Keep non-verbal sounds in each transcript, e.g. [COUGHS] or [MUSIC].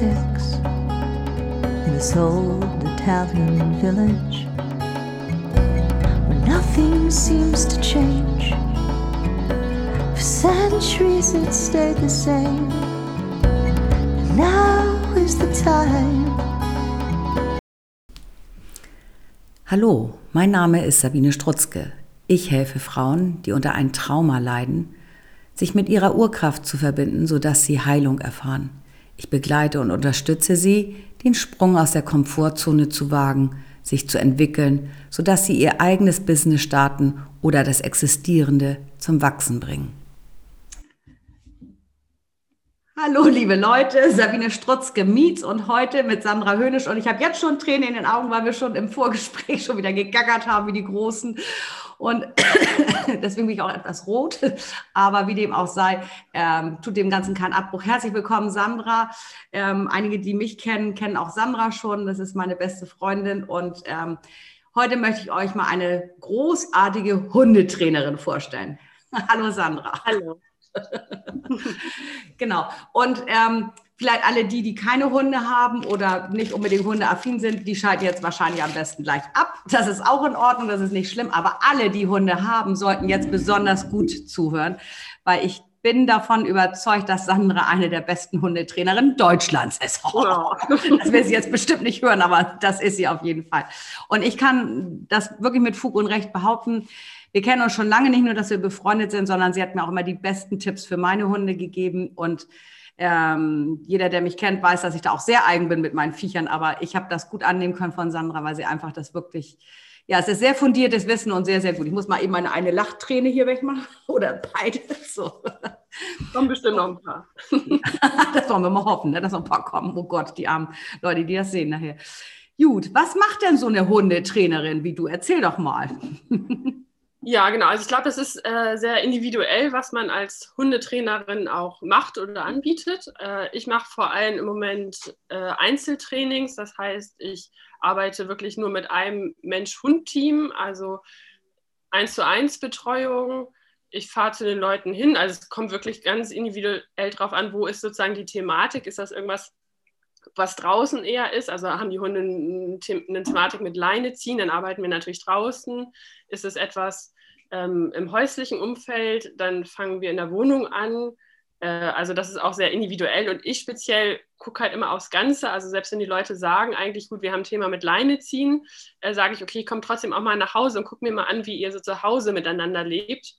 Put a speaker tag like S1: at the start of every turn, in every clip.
S1: six in this old Italian village where nothing seems to change. For centuries it stayed the same. And now is the time.
S2: Hallo, mein Name ist Sabine Strutzke. Ich helfe Frauen, die unter ein Trauma leiden, sich mit ihrer Urkraft zu verbinden, sodass sie Heilung erfahren. Ich begleite und unterstütze sie, den Sprung aus der Komfortzone zu wagen, sich zu entwickeln, sodass sie ihr eigenes Business starten oder das Existierende zum Wachsen bringen.
S3: Hallo, liebe Leute, Sabine Strutzke Mietz und heute mit Sandra Hönisch. Und ich habe jetzt schon Tränen in den Augen, weil wir schon im Vorgespräch [LAUGHS] schon wieder gegackert haben wie die Großen. Und [COUGHS] deswegen bin ich auch etwas rot. Aber wie dem auch sei, ähm, tut dem Ganzen keinen Abbruch. Herzlich willkommen, Sandra. Ähm, einige, die mich kennen, kennen auch Sandra schon. Das ist meine beste Freundin. Und ähm, heute möchte ich euch mal eine großartige Hundetrainerin vorstellen. [LAUGHS] Hallo, Sandra.
S4: Hallo. [LAUGHS]
S3: genau. Und ähm, vielleicht alle die, die keine Hunde haben oder nicht unbedingt hundeaffin sind, die schalten jetzt wahrscheinlich am besten gleich ab. Das ist auch in Ordnung, das ist nicht schlimm. Aber alle, die Hunde haben, sollten jetzt besonders gut zuhören, weil ich bin davon überzeugt, dass Sandra eine der besten Hundetrainerinnen Deutschlands ist. [LAUGHS] Oh, das will sie jetzt bestimmt nicht hören, aber das ist sie auf jeden Fall. Und ich kann das wirklich mit Fug und Recht behaupten. Wir kennen uns schon lange nicht nur, dass wir befreundet sind, sondern sie hat mir auch immer die besten Tipps für meine Hunde gegeben und ähm, jeder, der mich kennt, weiß, dass ich da auch sehr eigen bin mit meinen Viechern, aber ich habe das gut annehmen können von Sandra, weil sie einfach das wirklich, ja, es ist sehr fundiertes Wissen und sehr, sehr gut. Ich muss mal eben meine eine Lachträne hier wegmachen [LAUGHS] oder beide. So.
S4: Kommen bestimmt noch ein paar. [LAUGHS]
S3: das wollen wir mal hoffen, ne, dass noch ein paar kommen. Oh Gott, die armen Leute, die das sehen nachher. Gut, was macht denn so eine Hundetrainerin wie du? Erzähl doch mal. [LAUGHS]
S4: Ja, genau. Also ich glaube, das ist äh, sehr individuell, was man als Hundetrainerin auch macht oder anbietet. Äh, ich mache vor allem im Moment äh, Einzeltrainings. Das heißt, ich arbeite wirklich nur mit einem Mensch-Hund-Team, also eins zu eins Betreuung. Ich fahre zu den Leuten hin. Also es kommt wirklich ganz individuell drauf an, wo ist sozusagen die Thematik. Ist das irgendwas, was draußen eher ist? Also haben die Hunde eine Thematik mit Leine ziehen, dann arbeiten wir natürlich draußen. Ist es etwas ähm, im häuslichen Umfeld, dann fangen wir in der Wohnung an. Äh, also das ist auch sehr individuell und ich speziell gucke halt immer aufs Ganze. Also selbst wenn die Leute sagen, eigentlich gut, wir haben ein Thema mit Leine ziehen, äh, sage ich, okay, komm trotzdem auch mal nach Hause und guck mir mal an, wie ihr so zu Hause miteinander lebt,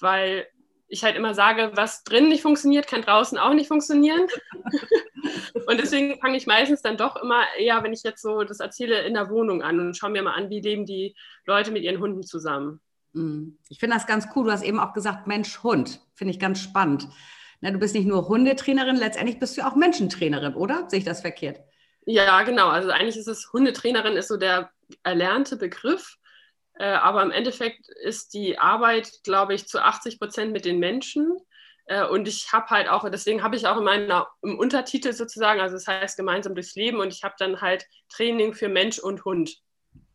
S4: weil ich halt immer sage, was drin nicht funktioniert, kann draußen auch nicht funktionieren. [LAUGHS] und deswegen fange ich meistens dann doch immer eher, wenn ich jetzt so das erzähle, in der Wohnung an und schaue mir mal an, wie leben die Leute mit ihren Hunden zusammen.
S3: Mm. Ich finde das ganz cool. Du hast eben auch gesagt, Mensch, Hund. Finde ich ganz spannend. Na, du bist nicht nur Hundetrainerin, letztendlich bist du auch Menschentrainerin, oder? Sehe ich das verkehrt?
S4: Ja, genau. Also eigentlich ist es Hundetrainerin ist so der erlernte Begriff. Äh, aber im Endeffekt ist die Arbeit, glaube ich, zu 80 Prozent mit den Menschen. Äh, und ich habe halt auch, deswegen habe ich auch in meiner, im Untertitel sozusagen, also das heißt gemeinsam durchs Leben und ich habe dann halt Training für Mensch und Hund.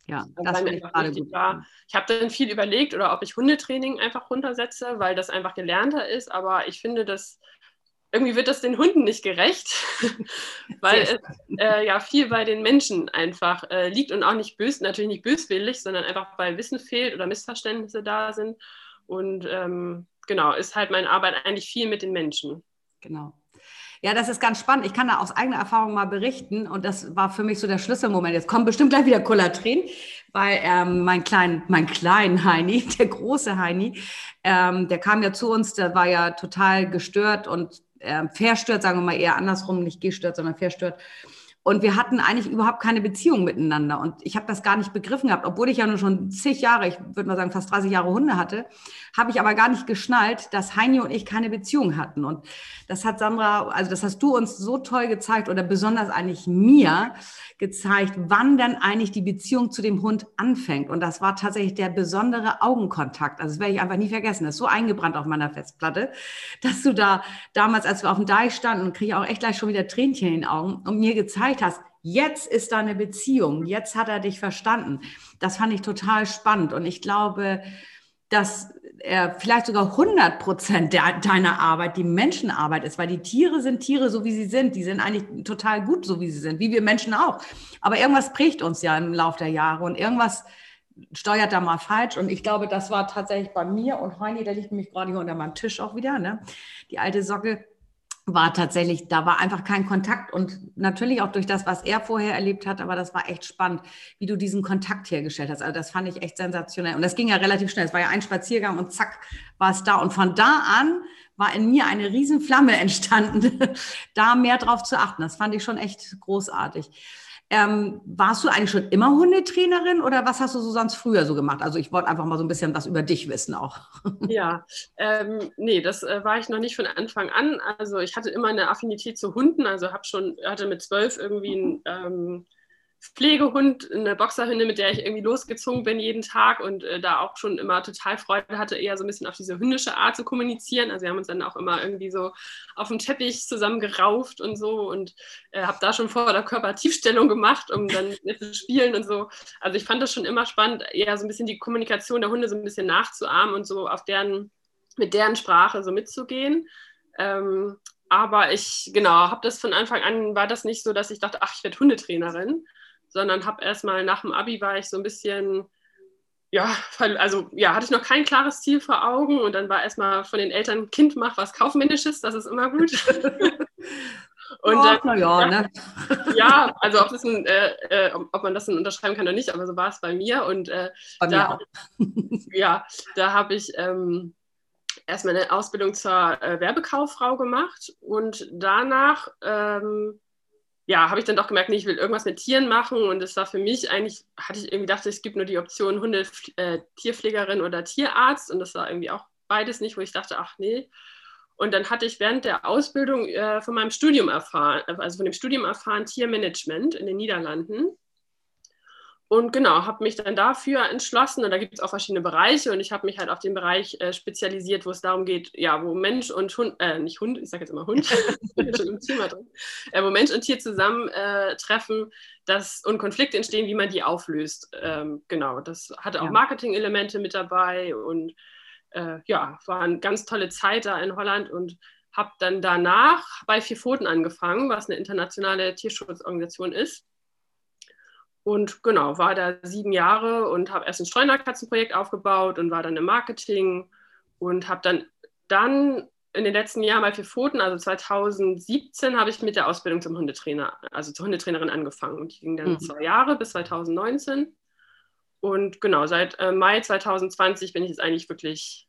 S3: Ja, das finde ich gerade gut. War.
S4: Ich habe dann viel überlegt, oder ob ich Hundetraining einfach runtersetze, weil das einfach gelernter ist. Aber ich finde, dass irgendwie wird das den Hunden nicht gerecht, [LAUGHS] weil es äh, ja viel bei den Menschen einfach äh, liegt und auch nicht bös, natürlich nicht böswillig, sondern einfach weil Wissen fehlt oder Missverständnisse da sind. Und ähm, genau, ist halt meine Arbeit eigentlich viel mit den Menschen.
S3: Genau. Ja, das ist ganz spannend. Ich kann da aus eigener Erfahrung mal berichten und das war für mich so der Schlüsselmoment. Jetzt kommen bestimmt gleich wieder Kullertränen, weil ähm, mein klein, mein kleinen Heini, [LAUGHS] der große Heini, ähm, der kam ja zu uns, der war ja total gestört und äh, verstört, sagen wir mal eher andersrum, nicht gestört, sondern verstört. Und wir hatten eigentlich überhaupt keine Beziehung miteinander. Und ich habe das gar nicht begriffen gehabt, obwohl ich ja nur schon zig Jahre, ich würde mal sagen fast 30 Jahre Hunde hatte, habe ich aber gar nicht geschnallt, dass Heini und ich keine Beziehung hatten. Und das hat Sandra, also das hast du uns so toll gezeigt oder besonders eigentlich mir gezeigt, wann dann eigentlich die Beziehung zu dem Hund anfängt. Und das war tatsächlich der besondere Augenkontakt. Also das werde ich einfach nie vergessen. Das ist so eingebrannt auf meiner Festplatte, dass du da damals, als wir auf dem Deich standen, kriege ich auch echt gleich schon wieder Tränchen in den Augen und mir gezeigt gezeigt hast, jetzt ist da eine Beziehung, jetzt hat er dich verstanden. Das fand ich total spannend und ich glaube, dass äh, vielleicht sogar 100 Prozent deiner Arbeit die Menschenarbeit ist, weil die Tiere sind Tiere, so wie sie sind. Die sind eigentlich total gut, so wie sie sind, wie wir Menschen auch. Aber irgendwas prägt uns ja im Laufe der Jahre und irgendwas steuert da mal falsch. Und ich glaube, das war tatsächlich bei mir und Heini, der liegt nämlich gerade hier unter meinem Tisch auch wieder, ne? die alte Socke war tatsächlich, da war einfach kein Kontakt und natürlich auch durch das, was er vorher erlebt hat, aber das war echt spannend, wie du diesen Kontakt hergestellt hast. Also das fand ich echt sensationell und das ging ja relativ schnell. Es war ja ein Spaziergang und zack war es da und von da an war in mir eine Riesenflamme [LAUGHS] entstanden, da mehr drauf zu achten. Das fand ich schon echt großartig. Ähm, warst du eigentlich schon immer Hundetrainerin oder was hast du so sonst früher so gemacht? Also ich wollte einfach mal so ein bisschen was über dich wissen auch. [LAUGHS]
S4: Ja, ähm, nee, das äh, war ich noch nicht von Anfang an. Also ich hatte immer eine Affinität zu Hunden. Also habe schon, hatte mit zwölf irgendwie ein ähm, Pflegehund, eine Boxerhündin, mit der ich irgendwie losgezogen bin jeden Tag und äh, da auch schon immer total Freude hatte, eher so ein bisschen auf diese hündische Art zu kommunizieren. Also wir haben uns dann auch immer irgendwie so auf dem Teppich zusammen gerauft und so und äh, habe da schon vor der Körpertiefstellung gemacht, um dann [LAUGHS] zu spielen und so. Also ich fand das schon immer spannend, eher so ein bisschen die Kommunikation der Hunde so ein bisschen nachzuahmen und so auf deren, mit deren Sprache so mitzugehen. Ähm, aber ich, genau, habe das von Anfang an, war das nicht so, dass ich dachte, ach, ich werde Hundetrainerin, sondern habe erstmal nach dem Abi war ich so ein bisschen, ja, also ja, hatte ich noch kein klares Ziel vor Augen und dann war erstmal von den Eltern, Kind, mach was Kaufmännisches, das ist immer gut. [LAUGHS]
S3: Und oh, dann, ja, ne?
S4: ja, also ob, ein, äh, äh, ob man das dann unterschreiben kann oder nicht, aber so war es bei mir. Und äh, bei da, ja, da habe ich ähm, erstmal eine Ausbildung zur äh, Werbekauffrau gemacht und danach ähm, ja, habe ich dann doch gemerkt, nee, ich will irgendwas mit Tieren machen und es war für mich eigentlich, hatte ich irgendwie gedacht, es gibt nur die Option Hunde, äh, Tierpflegerin oder Tierarzt und das war irgendwie auch beides nicht, wo ich dachte, ach nee. Und dann hatte ich während der Ausbildung äh, von meinem Studium erfahren, also von dem Studium erfahren Tiermanagement in den Niederlanden. Und genau, habe mich dann dafür entschlossen. Und da gibt es auch verschiedene Bereiche. Und ich habe mich halt auf den Bereich äh, spezialisiert, wo es darum geht, ja, wo Mensch und Hund, äh, nicht Hund, ich sage jetzt immer Hund, [LAUGHS] schon im Thema drin, äh, wo Mensch und Tier zusammentreffen äh, dass, und Konflikte entstehen, wie man die auflöst. Ähm, genau, das hatte auch ja. Marketing-Elemente mit dabei. Und äh, ja, war eine ganz tolle Zeit da in Holland. Und habe dann danach bei Vier Pfoten angefangen, was eine internationale Tierschutzorganisation ist und genau, war da sieben Jahre und habe erst ein Streunerkatzenprojekt aufgebaut und war dann im Marketing und habe dann, dann in den letzten Jahren bei vier Pfoten, also 2017, habe ich mit der Ausbildung zum Hundetrainer, also zur Hundetrainerin angefangen. Und die ging dann mhm. zwei Jahre bis 2019. Und genau, seit äh, Mai 2020 bin ich jetzt eigentlich wirklich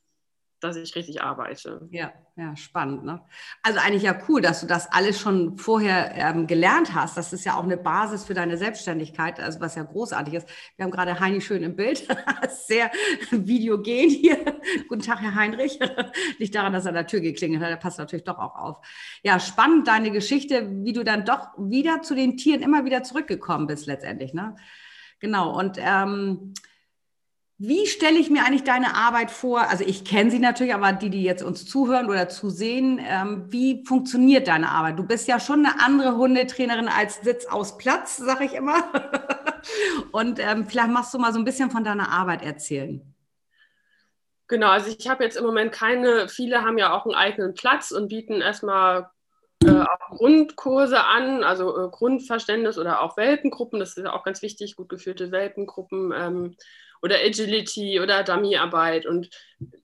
S4: dass ich richtig arbeite.
S3: Ja, ja, spannend. Ne? Also eigentlich ja cool, dass du das alles schon vorher ähm, gelernt hast. Das ist ja auch eine Basis für deine Selbstständigkeit, also was ja großartig ist. Wir haben gerade Heini schön im Bild, [LAUGHS] sehr videogen hier. [LAUGHS] Guten Tag, Herr Heinrich. [LAUGHS] Nicht daran, dass er an der Tür geklingelt hat, der passt natürlich doch auch auf. Ja, spannend deine Geschichte, wie du dann doch wieder zu den Tieren immer wieder zurückgekommen bist letztendlich. Ne? Genau, und ähm, wie stelle ich mir eigentlich deine Arbeit vor? Also ich kenne sie natürlich, aber die, die jetzt uns zuhören oder zusehen, ähm, wie funktioniert deine Arbeit? Du bist ja schon eine andere Hundetrainerin als Sitz aus Platz, sage ich immer. [LAUGHS] Und ähm, vielleicht machst du mal so ein bisschen von deiner Arbeit erzählen.
S4: Genau, also ich habe jetzt im Moment keine, viele haben ja auch einen eigenen Platz und bieten erstmal äh, auch Grundkurse an, also äh, Grundverständnis oder auch Welpengruppen, das ist ja auch ganz wichtig, gut geführte Welpengruppen. Ähm, oder Agility oder Dummyarbeit. Und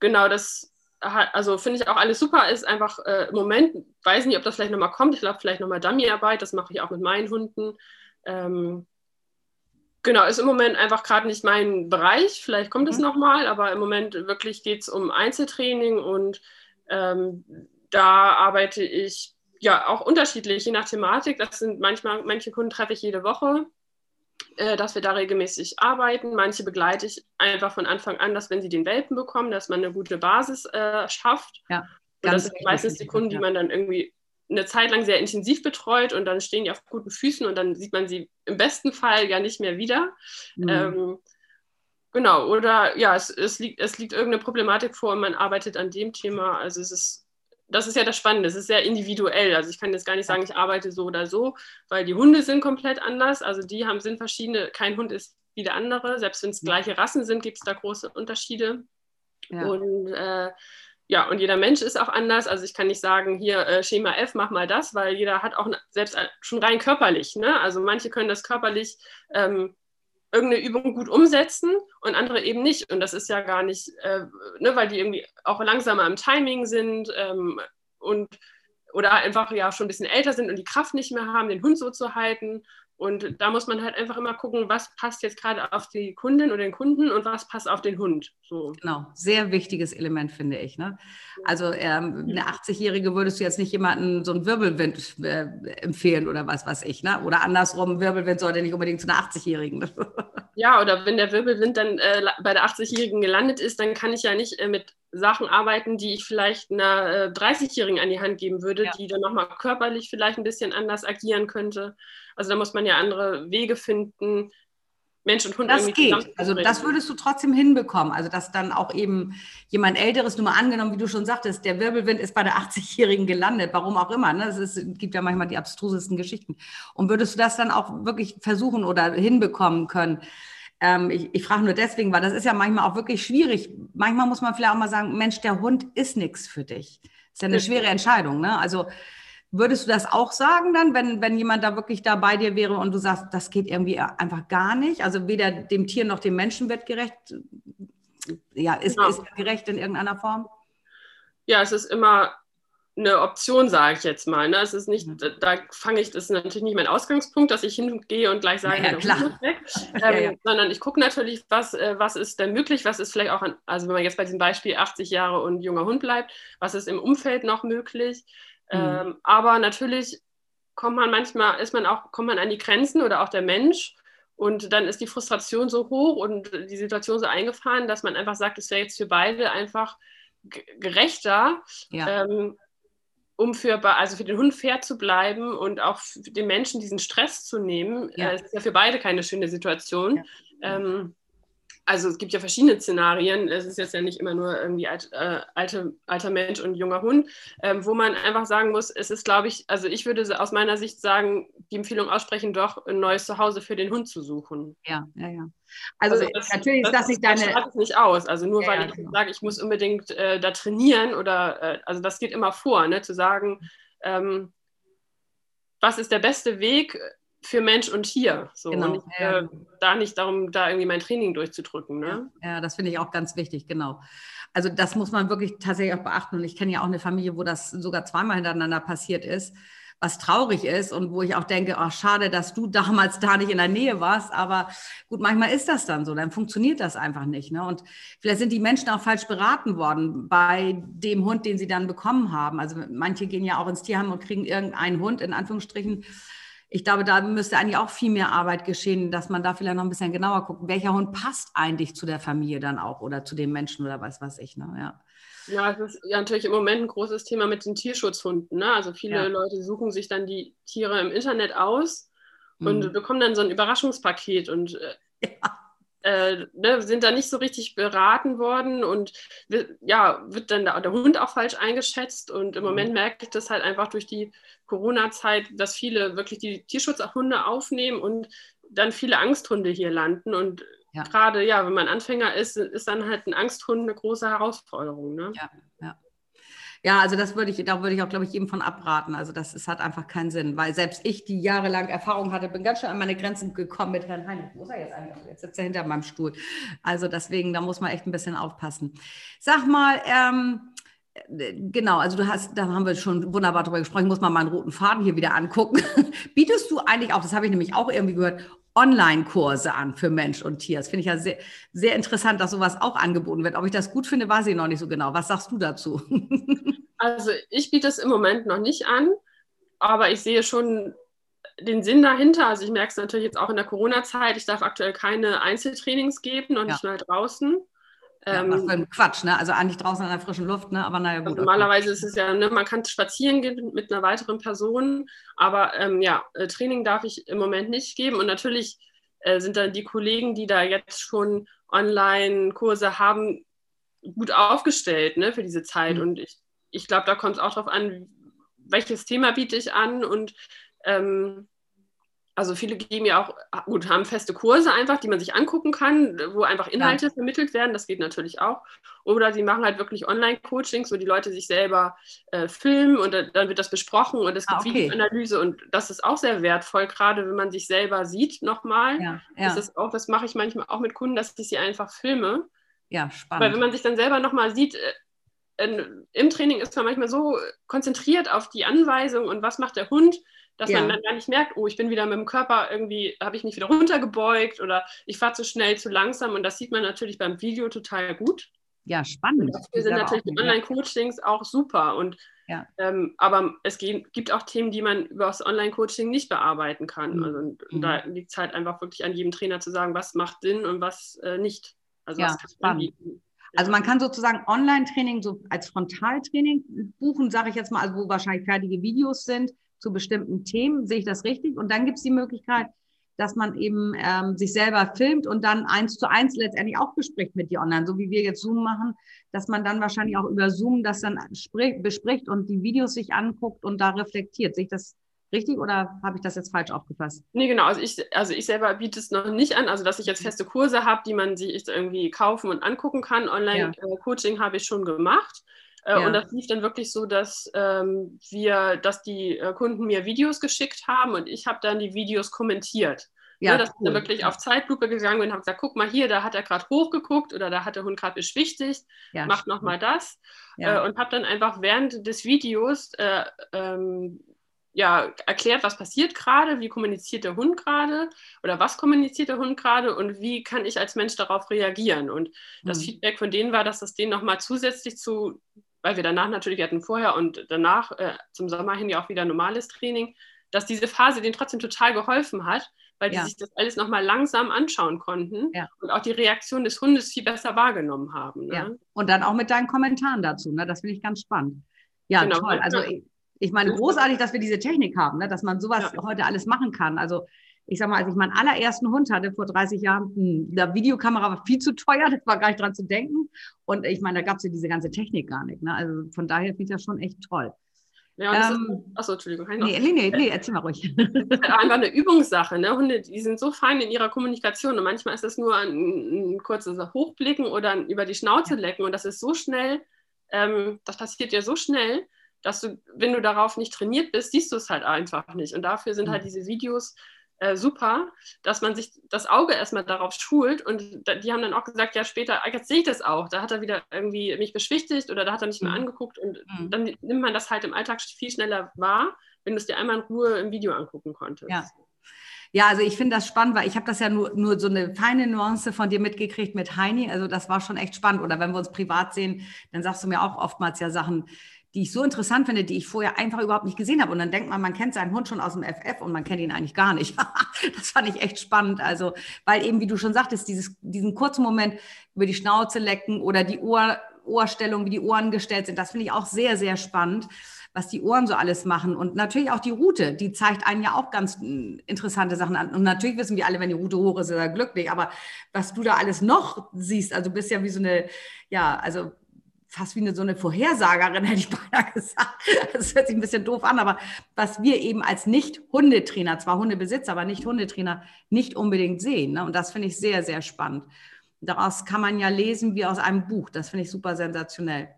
S4: genau das, also finde ich auch alles super, ist einfach äh, im Moment, weiß nicht, ob das vielleicht nochmal kommt. Ich glaube, vielleicht nochmal Dummyarbeit, das mache ich auch mit meinen Hunden. Ähm, genau, ist im Moment einfach gerade nicht mein Bereich. Vielleicht kommt es mhm. nochmal, aber im Moment wirklich geht es um Einzeltraining und ähm, da arbeite ich ja auch unterschiedlich, je nach Thematik. Das sind manchmal, manche Kunden treffe ich jede Woche, dass wir da regelmäßig arbeiten. Manche begleite ich einfach von Anfang an, dass wenn sie den Welpen bekommen, dass man eine gute Basis äh, schafft. Ja, und das sind meistens die Kunden, die man dann irgendwie eine Zeit lang sehr intensiv betreut und dann stehen die auf guten Füßen und dann sieht man sie im besten Fall ja nicht mehr wieder. Mhm. Ähm, genau, oder ja, es, es, liegt, es liegt irgendeine Problematik vor und man arbeitet an dem Thema. Also es ist das ist ja das Spannende, es ist sehr individuell. Also ich kann jetzt gar nicht sagen, ich arbeite so oder so, weil die Hunde sind komplett anders. Also die haben, sind verschiedene, kein Hund ist wie der andere. Selbst wenn es gleiche Rassen sind, gibt es da große Unterschiede. Ja. Und äh, ja, und jeder Mensch ist auch anders. Also ich kann nicht sagen, hier äh, Schema F, mach mal das, weil jeder hat auch selbst schon rein körperlich. Ne? Also manche können das körperlich ähm, irgendeine Übung gut umsetzen und andere eben nicht. Und das ist ja gar nicht, äh, ne, weil die irgendwie auch langsamer im Timing sind ähm, und oder einfach ja schon ein bisschen älter sind und die Kraft nicht mehr haben, den Hund so zu halten. Und da muss man halt einfach immer gucken, was passt jetzt gerade auf die Kundin oder den Kunden und was passt auf den Hund. So.
S3: Genau, sehr wichtiges Element, finde ich. Ne? Also ähm, eine 80-Jährige würdest du jetzt nicht jemanden so einen Wirbelwind äh, empfehlen oder was weiß ich. Ne? Oder andersrum, Wirbelwind sollte nicht unbedingt zu einer 80-Jährigen. [LAUGHS]
S4: ja, oder wenn der Wirbelwind dann äh, bei der 80-Jährigen gelandet ist, dann kann ich ja nicht äh, mit Sachen arbeiten, die ich vielleicht einer 30-Jährigen äh, an die Hand geben würde, ja. die dann nochmal körperlich vielleicht ein bisschen anders agieren könnte. Also da muss man ja andere Wege finden, Mensch und Hund
S3: das geht. Also das würdest du trotzdem hinbekommen. Also dass dann auch eben jemand Älteres, nur mal angenommen, wie du schon sagtest, der Wirbelwind ist bei der 80-Jährigen gelandet, warum auch immer. Ne? Es gibt ja manchmal die abstrusesten Geschichten. Und würdest du das dann auch wirklich versuchen oder hinbekommen können? Ähm, ich, ich frage nur deswegen, weil das ist ja manchmal auch wirklich schwierig. Manchmal muss man vielleicht auch mal sagen, Mensch, der Hund ist nichts für dich. Das ist ja eine schwere Entscheidung. Ne? Also Würdest du das auch sagen dann, wenn, wenn jemand da wirklich da bei dir wäre und du sagst, das geht irgendwie einfach gar nicht? Also weder dem Tier noch dem Menschen wird gerecht, ja, ist, ja. ist gerecht in irgendeiner Form?
S4: Ja, es ist immer eine Option, sage ich jetzt mal. Ne? Es ist nicht, mhm. da fange ich, das ist natürlich nicht mein Ausgangspunkt, dass ich hingehe und gleich sage, ja, klar. Weg, [LAUGHS] ähm, ja, ja. sondern ich gucke natürlich, was, äh, was ist denn möglich, was ist vielleicht auch, an, also wenn man jetzt bei diesem Beispiel 80 Jahre und junger Hund bleibt, was ist im Umfeld noch möglich? Mhm. Ähm, aber natürlich kommt man manchmal, ist man auch, kommt man an die Grenzen oder auch der Mensch. Und dann ist die Frustration so hoch und die Situation so eingefahren, dass man einfach sagt, es wäre jetzt für beide einfach gerechter, ja. ähm, um für, also für den Hund fair zu bleiben und auch für den Menschen diesen Stress zu nehmen. Ja. Äh, ist ja für beide keine schöne Situation. Ja. Ähm, also es gibt ja verschiedene Szenarien, es ist jetzt ja nicht immer nur irgendwie alt, äh, alte, alter Mensch und junger Hund, ähm, wo man einfach sagen muss, es ist, glaube ich, also ich würde aus meiner Sicht sagen, die Empfehlung aussprechen, doch ein neues Zuhause für den Hund zu suchen.
S3: Ja, ja, ja. Also, also das, natürlich ist das, das nicht deine...
S4: Das nicht aus, also nur ja, weil ja, ich genau. sage, ich muss unbedingt äh, da trainieren oder, äh, also das geht immer vor, ne, zu sagen, ähm, was ist der beste Weg, für Mensch und Tier. So. Genau. Und ich, äh, da nicht darum, da irgendwie mein Training durchzudrücken. Ne?
S3: Ja, ja das finde ich auch ganz wichtig, genau. Also das muss man wirklich tatsächlich auch beachten. Und ich kenne ja auch eine Familie, wo das sogar zweimal hintereinander passiert ist, was traurig ist und wo ich auch denke, ach schade, dass du [LAUGHS] damals da nicht in der Nähe warst. Aber gut, manchmal ist das dann so, dann funktioniert das einfach nicht. Ne? Und vielleicht sind die Menschen auch falsch beraten worden bei dem Hund, den sie dann bekommen haben. Also manche gehen ja auch ins Tierheim und kriegen irgendeinen Hund, in Anführungsstrichen, ich glaube, da müsste eigentlich auch viel mehr Arbeit geschehen, dass man da vielleicht noch ein bisschen genauer guckt, welcher Hund passt eigentlich zu der Familie dann auch oder zu dem Menschen oder was weiß ich. Ne? Ja.
S4: Ja, es ist ja natürlich im Moment ein großes Thema mit den Tierschutzhunden. Ne? Also viele ja. Leute suchen sich dann die Tiere im Internet aus und mhm. bekommen dann so ein Überraschungspaket und äh, [LAUGHS] ja äh, ne, sind da nicht so richtig beraten worden und ja, wird dann der, der, Hund auch falsch eingeschätzt. Und im mhm. Moment merke ich das halt einfach durch die Corona-Zeit, dass viele wirklich die Tierschutzhunde aufnehmen und dann viele Angsthunde hier landen. Und ja. gerade, ja, wenn man Anfänger ist, ist dann halt ein Angsthund eine große Herausforderung. Ne?
S3: Ja, ja. Ja, also das würde ich, da würde ich auch, glaube ich, jedem von abraten. Also das ist, hat einfach keinen Sinn, weil selbst ich, die jahrelang Erfahrung hatte, bin ganz schön an meine Grenzen gekommen mit Herrn Heinrich. Wo ist er jetzt eigentlich? Jetzt sitzt er hinter meinem Stuhl. Also deswegen, da muss man echt ein bisschen aufpassen. Sag mal, ähm, Genau, also du hast, da haben wir schon wunderbar drüber gesprochen, muss mal meinen roten Faden hier wieder angucken. [LAUGHS] Bietest du eigentlich auch, das habe ich nämlich auch irgendwie gehört, Online-Kurse an für Mensch und Tier. Das finde ich ja sehr, sehr interessant, dass sowas auch angeboten wird. Ob ich das gut finde, weiß ich noch nicht so genau. Was sagst du dazu? [LAUGHS]
S4: also ich biete es im Moment noch nicht an, aber ich sehe schon den Sinn dahinter. Also ich merke es natürlich jetzt auch in der Corona-Zeit. Ich darf aktuell keine Einzeltrainings geben und ja. nicht mal draußen.
S3: Ja, was für ein Quatsch, ne? Also eigentlich draußen in der frischen Luft, ne? Aber naja, gut. Also
S4: normalerweise ist es ja, ne, man kann spazieren gehen mit einer weiteren Person, aber ähm, ja, äh, Training darf ich im Moment nicht geben. Und natürlich äh, sind dann die Kollegen, die da jetzt schon Online-Kurse haben, gut aufgestellt ne, für diese Zeit. Mhm. Und ich, ich glaube, da kommt es auch darauf an, welches Thema biete ich an und ähm, also viele geben ja auch, gut, haben feste Kurse einfach, die man sich angucken kann, wo einfach Inhalte ja. vermittelt werden, das geht natürlich auch. Oder sie machen halt wirklich Online-Coachings, wo die Leute sich selber äh, filmen und dann wird das besprochen und es gibt ah, okay. Videoanalyse und das ist auch sehr wertvoll, gerade wenn man sich selber sieht nochmal. Ja, ja. Das ist auch, das mache ich manchmal auch mit Kunden, dass ich sie einfach filme.
S3: Ja, spannend.
S4: Weil wenn man sich dann selber nochmal sieht, äh, im Training ist man manchmal so konzentriert auf die Anweisung und was macht der Hund, dass ja. man dann gar nicht merkt, oh, ich bin wieder mit dem Körper irgendwie, habe ich mich wieder runtergebeugt oder ich fahre zu schnell, zu langsam. Und das sieht man natürlich beim Video total gut.
S3: Ja, spannend.
S4: dafür sind natürlich Online-Coachings auch super. Und, ja. ähm, aber es gibt auch Themen, die man über das Online-Coaching nicht bearbeiten kann. Mhm. Also, und, und da mhm. liegt es halt einfach wirklich an jedem Trainer zu sagen, was macht Sinn und was äh, nicht.
S3: Also ja, spannend. Also man kann sozusagen Online-Training so als Frontaltraining buchen, sage ich jetzt mal, also wo wahrscheinlich fertige Videos sind zu bestimmten Themen. Sehe ich das richtig? Und dann gibt es die Möglichkeit, dass man eben ähm, sich selber filmt und dann eins zu eins letztendlich auch bespricht mit dir online, so wie wir jetzt Zoom machen, dass man dann wahrscheinlich auch über Zoom das dann sprich, bespricht und die Videos sich anguckt und da reflektiert. Sehe ich das richtig oder habe ich das jetzt falsch aufgefasst?
S4: Nee, genau. Also ich, also ich selber biete es noch nicht an, also dass ich jetzt feste Kurse habe, die man sich irgendwie kaufen und angucken kann. Online-Coaching ja. äh, habe ich schon gemacht. Äh, ja. Und das lief dann wirklich so, dass ähm, wir, dass die äh, Kunden mir Videos geschickt haben und ich habe dann die Videos kommentiert. Ja, ne, dass cool. ich dann wirklich auf Zeitlupe gegangen bin und habe gesagt, guck mal hier, da hat er gerade hochgeguckt oder da hat der Hund gerade beschwichtigt, ja, macht nochmal das. Ja. Äh, und habe dann einfach während des Videos äh, ähm, ja, erklärt, was passiert gerade, wie kommuniziert der Hund gerade oder was kommuniziert der Hund gerade und wie kann ich als Mensch darauf reagieren. Und das mhm. Feedback von denen war, dass das denen nochmal zusätzlich zu weil wir danach natürlich hatten vorher und danach äh, zum Sommer hin ja auch wieder normales Training, dass diese Phase denen trotzdem total geholfen hat, weil ja. die sich das alles nochmal langsam anschauen konnten ja. und auch die Reaktion des Hundes viel besser wahrgenommen haben.
S3: Ne? Ja. Und dann auch mit deinen Kommentaren dazu, ne? das finde ich ganz spannend. Ja, genau. toll. Also ich, meine, großartig, dass wir diese Technik haben, ne? dass man sowas heute alles machen kann. Also ich sag mal, als ich meinen allerersten Hund hatte vor 30 Jahren, hm, die Videokamera war viel zu teuer, [LAUGHS] das war gar nicht dran zu denken. Und ich meine, da gab es ja diese ganze Technik gar nicht. Ne? Also von daher finde ich das schon echt toll.
S4: Ja, ähm, ist, achso, Entschuldigung.
S3: Nee, nee, nee, nee, erzähl mal ruhig. [LAUGHS]
S4: Das ist halt einfach eine Übungssache. Ne? Hunde, die sind so fein in ihrer Kommunikation und manchmal ist das nur ein, ein kurzes Hochblicken oder ein über die Schnauze lecken und das ist so schnell, ähm, das passiert ja so schnell, dass du, wenn du darauf nicht trainiert bist, siehst du es halt einfach nicht. Und dafür sind halt diese Videos äh, super, dass man sich das Auge erstmal darauf schult. Und die haben dann auch gesagt, ja, später, ah, jetzt sehe ich das auch. Da hat er wieder irgendwie mich beschwichtigt oder da hat er mich mhm. mal angeguckt. Und mhm. dann nimmt man das halt im Alltag viel schneller wahr, wenn du es dir einmal in Ruhe im Video angucken konntest.
S3: Ja. Ja, also ich finde das spannend, weil ich habe das ja nur, nur so eine feine Nuance von dir mitgekriegt mit Heini. Also das war schon echt spannend. Oder wenn wir uns privat sehen, dann sagst du mir auch oftmals ja Sachen, die ich so interessant finde, die ich vorher einfach überhaupt nicht gesehen habe. Und dann denkt man, man kennt seinen Hund schon aus dem FF und man kennt ihn eigentlich gar nicht. [LAUGHS] das fand ich echt spannend. Also, weil eben, wie du schon sagtest, dieses, diesen kurzen Moment über die Schnauze lecken oder die Ohr, Ohrstellung, wie die Ohren gestellt sind, das finde ich auch sehr, sehr spannend was die Ohren so alles machen. Und natürlich auch die Route, die zeigt einen ja auch ganz hm, interessante Sachen an. Und natürlich wissen wir alle, wenn die Route hoch ist, ist er glücklich. Aber was du da alles noch siehst, also bist ja wie so eine, ja, also fast wie eine, so eine Vorhersagerin, [LAUGHS] hätte ich beinahe gesagt. Das hört sich ein bisschen doof an, aber was wir eben als Nicht-Hundetrainer, zwar Hundebesitzer, aber nicht Hundetrainer, nicht unbedingt sehen. Ne? Und das finde ich sehr, sehr spannend. Daraus kann man ja lesen wie aus einem Buch. Das finde ich super sensationell.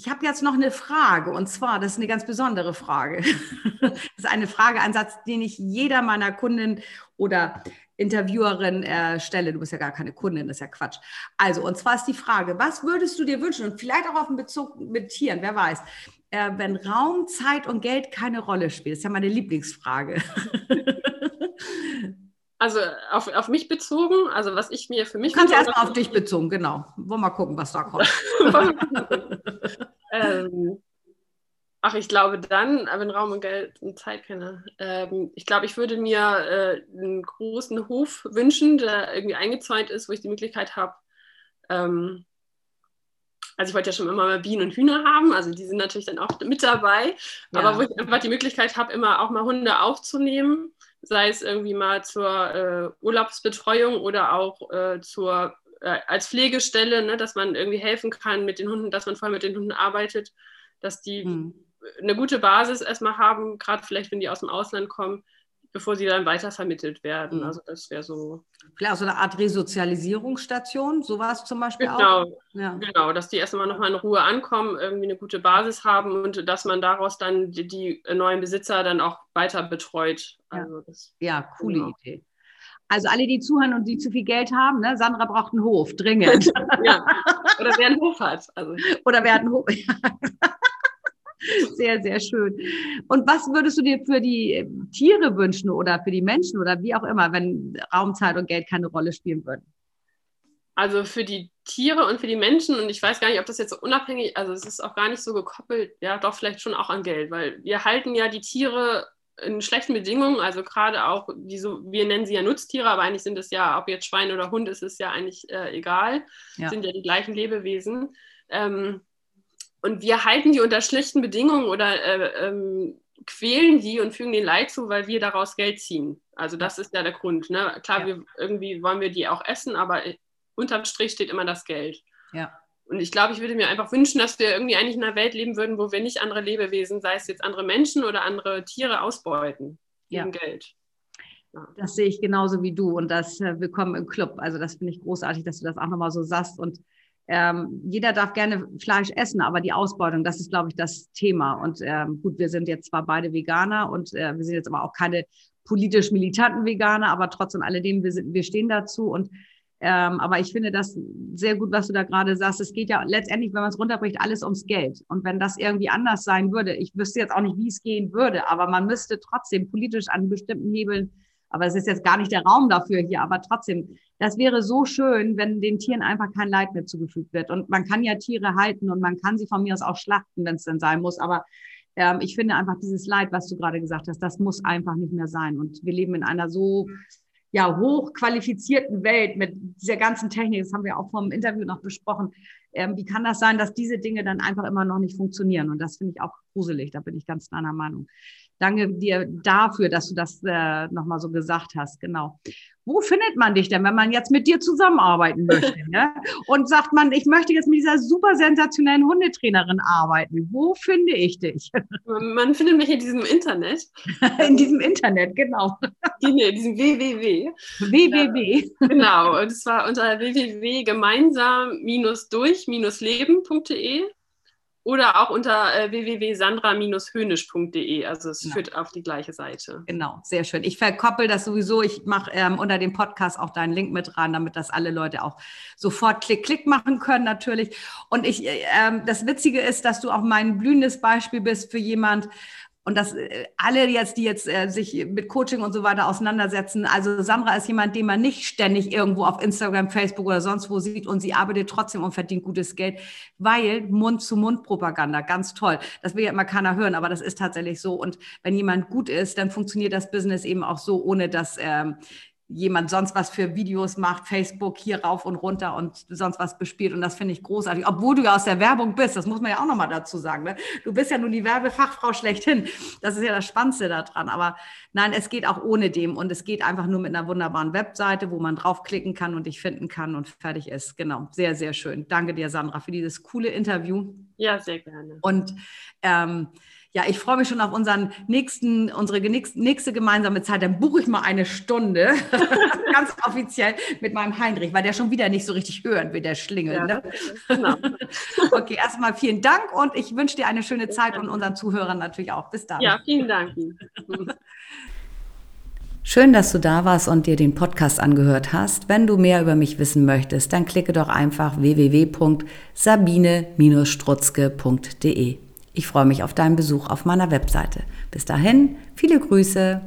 S3: Ich habe jetzt noch eine Frage und zwar, das ist eine ganz besondere Frage. [LAUGHS] Das ist eine Frageansatz, den ich jeder meiner Kunden oder Interviewerin äh, stelle. Du bist ja gar keine Kundin, das ist ja Quatsch. Also, und zwar ist die Frage, was würdest du dir wünschen? Und vielleicht auch auf den Bezug mit Tieren, wer weiß. Äh, wenn Raum, Zeit und Geld keine Rolle spielen, das ist ja meine Lieblingsfrage. [LAUGHS]
S4: Also auf, auf mich bezogen, also was ich mir für mich.
S3: Du kannst erstmal auf dich bezogen, genau. Wollen wir mal gucken, was da kommt. [LAUGHS]
S4: ähm, ach, ich glaube dann, wenn Raum und Geld und Zeit keine. Ähm, ich glaube, ich würde mir äh, einen großen Hof wünschen, der irgendwie eingezäunt ist, wo ich die Möglichkeit habe. Ähm, also ich wollte ja schon immer mal Bienen und Hühner haben, also die sind natürlich dann auch mit dabei, ja. aber wo ich einfach die Möglichkeit habe, immer auch mal Hunde aufzunehmen sei es irgendwie mal zur äh, Urlaubsbetreuung oder auch äh, zur, äh, als Pflegestelle, ne, dass man irgendwie helfen kann mit den Hunden, dass man voll mit den Hunden arbeitet, dass die mhm. eine gute Basis erstmal haben, gerade vielleicht wenn die aus dem Ausland kommen, bevor sie dann weiter vermittelt werden. Mhm. Also das wäre so.
S3: Vielleicht auch so eine Art Resozialisierungsstation, sowas zum Beispiel
S4: genau, auch. Ja. Genau, dass die erstmal nochmal in Ruhe ankommen, irgendwie eine gute Basis haben und dass man daraus dann die, die neuen Besitzer dann auch weiter betreut.
S3: Also das, ja, coole genau. Idee. Also alle, die zuhören und die zu viel Geld haben, ne? Sandra braucht einen Hof, dringend. [LAUGHS] ja.
S4: Oder wer einen Hof hat.
S3: Also. Oder wer einen Hof. [LAUGHS] [LAUGHS] Sehr, sehr schön. Und was würdest du dir für die äh, Tiere wünschen oder für die Menschen oder wie auch immer, wenn Raumzeit und Geld keine Rolle spielen würden?
S4: Also für die Tiere und für die Menschen, und ich weiß gar nicht, ob das jetzt so unabhängig, also es ist auch gar nicht so gekoppelt, ja, doch vielleicht schon auch an Geld, weil wir halten ja die Tiere in schlechten Bedingungen, also gerade auch, die so, wir nennen sie ja Nutztiere, aber eigentlich sind es ja, ob jetzt Schwein oder Hund ist, ist ja eigentlich äh, egal, ja. sind ja die gleichen Lebewesen. Ähm, und wir halten die unter schlechten Bedingungen oder äh, ähm, quälen die und fügen den Leid zu, weil wir daraus Geld ziehen. Also das ist ja der Grund. Ne? Klar, ja. wir, irgendwie wollen wir die auch essen, aber unterm Strich steht immer das Geld.
S3: Ja.
S4: Und ich glaube, ich würde mir einfach wünschen, dass wir irgendwie eigentlich in einer Welt leben würden, wo wir nicht andere Lebewesen, sei es jetzt andere Menschen oder andere Tiere, ausbeuten
S3: ja. Geld. Ja. Das sehe ich genauso wie du und das äh, Willkommen im Club. Also das finde ich großartig, dass du das auch nochmal so sagst. Und ähm, jeder darf gerne Fleisch essen, aber die Ausbeutung, das ist, glaube ich, das Thema. Und ähm, gut, wir sind jetzt zwar beide Veganer und äh, wir sind jetzt aber auch keine politisch militanten Veganer, aber trotz alledem, wir, sind, wir stehen dazu. Und ähm, aber ich finde das sehr gut, was du da gerade sagst. Es geht ja letztendlich, wenn man es runterbricht, alles ums Geld. Und wenn das irgendwie anders sein würde, ich wüsste jetzt auch nicht, wie es gehen würde, aber man müsste trotzdem politisch an bestimmten Hebeln aber es ist jetzt gar nicht der Raum dafür hier. Aber trotzdem, das wäre so schön, wenn den Tieren einfach kein Leid mehr zugefügt wird. Und man kann ja Tiere halten und man kann sie von mir aus auch schlachten, wenn es denn sein muss. Aber ähm, ich finde einfach dieses Leid, was du gerade gesagt hast, das muss einfach nicht mehr sein. Und wir leben in einer so ja, hochqualifizierten Welt mit dieser ganzen Technik, das haben wir auch vom Interview noch besprochen. Ähm, wie kann das sein, dass diese Dinge dann einfach immer noch nicht funktionieren? Und das finde ich auch gruselig, da bin ich ganz deiner Meinung. Danke dir dafür, dass du das äh, nochmal so gesagt hast. Genau. Wo findet man dich denn, wenn man jetzt mit dir zusammenarbeiten möchte? [LAUGHS] ne? Und sagt man, ich möchte jetzt mit dieser super sensationellen Hundetrainerin arbeiten. Wo finde ich dich?
S4: Man findet mich in diesem Internet. [LAUGHS]
S3: in diesem Internet, genau. [LAUGHS]
S4: In diesem www.
S3: www.
S4: genau. Und zwar unter www gemeinsam-durch-leben.de oder auch unter äh, www.sandra-hönisch.de. Also es genau. führt auf die gleiche Seite.
S3: Genau, sehr schön. Ich verkoppel das sowieso. Ich mache ähm, unter dem Podcast auch deinen Link mit ran, damit das alle Leute auch sofort Klick, Klick machen können natürlich. Und ich, äh, ähm, das Witzige ist, dass du auch mein blühendes Beispiel bist für jemand, und das äh, alle jetzt, die jetzt äh, sich mit Coaching und so weiter auseinandersetzen. Also Sandra ist jemand, den man nicht ständig irgendwo auf Instagram, Facebook oder sonst wo sieht und sie arbeitet trotzdem und verdient gutes Geld, weil Mund-zu-Mund-Propaganda, ganz toll. Das will ja immer keiner hören, aber das ist tatsächlich so. Und wenn jemand gut ist, dann funktioniert das Business eben auch so, ohne dass ähm, jemand sonst was für Videos macht, Facebook hier rauf und runter und sonst was bespielt. Und das finde ich großartig. Obwohl du ja aus der Werbung bist, das muss man ja auch nochmal dazu sagen. Ne? Du bist ja nun die Werbefachfrau schlechthin. Das ist ja das Spannendste daran. Aber nein, es geht auch ohne dem. Und es geht einfach nur mit einer wunderbaren Webseite, wo man draufklicken kann und dich finden kann und fertig ist. Genau. Sehr, sehr schön. Danke dir, Sandra, für dieses coole Interview.
S4: Ja, sehr gerne.
S3: Und ähm, ja, ich freue mich schon auf unseren nächsten, unsere nächste gemeinsame Zeit. Dann buche ich mal eine Stunde, [LAUGHS] ganz offiziell mit meinem Heinrich, weil der schon wieder nicht so richtig hören will, der Schlingel. Ja, ne? genau. [LAUGHS] okay, erstmal vielen Dank und ich wünsche dir eine schöne Zeit und unseren Zuhörern natürlich auch. Bis dann.
S4: Ja, vielen Dank. [LAUGHS]
S2: Schön, dass du da warst und dir den Podcast angehört hast. Wenn du mehr über mich wissen möchtest, dann klicke doch einfach www.sabine-strutzke.de. Ich freue mich auf deinen Besuch auf meiner Webseite. Bis dahin, viele Grüße.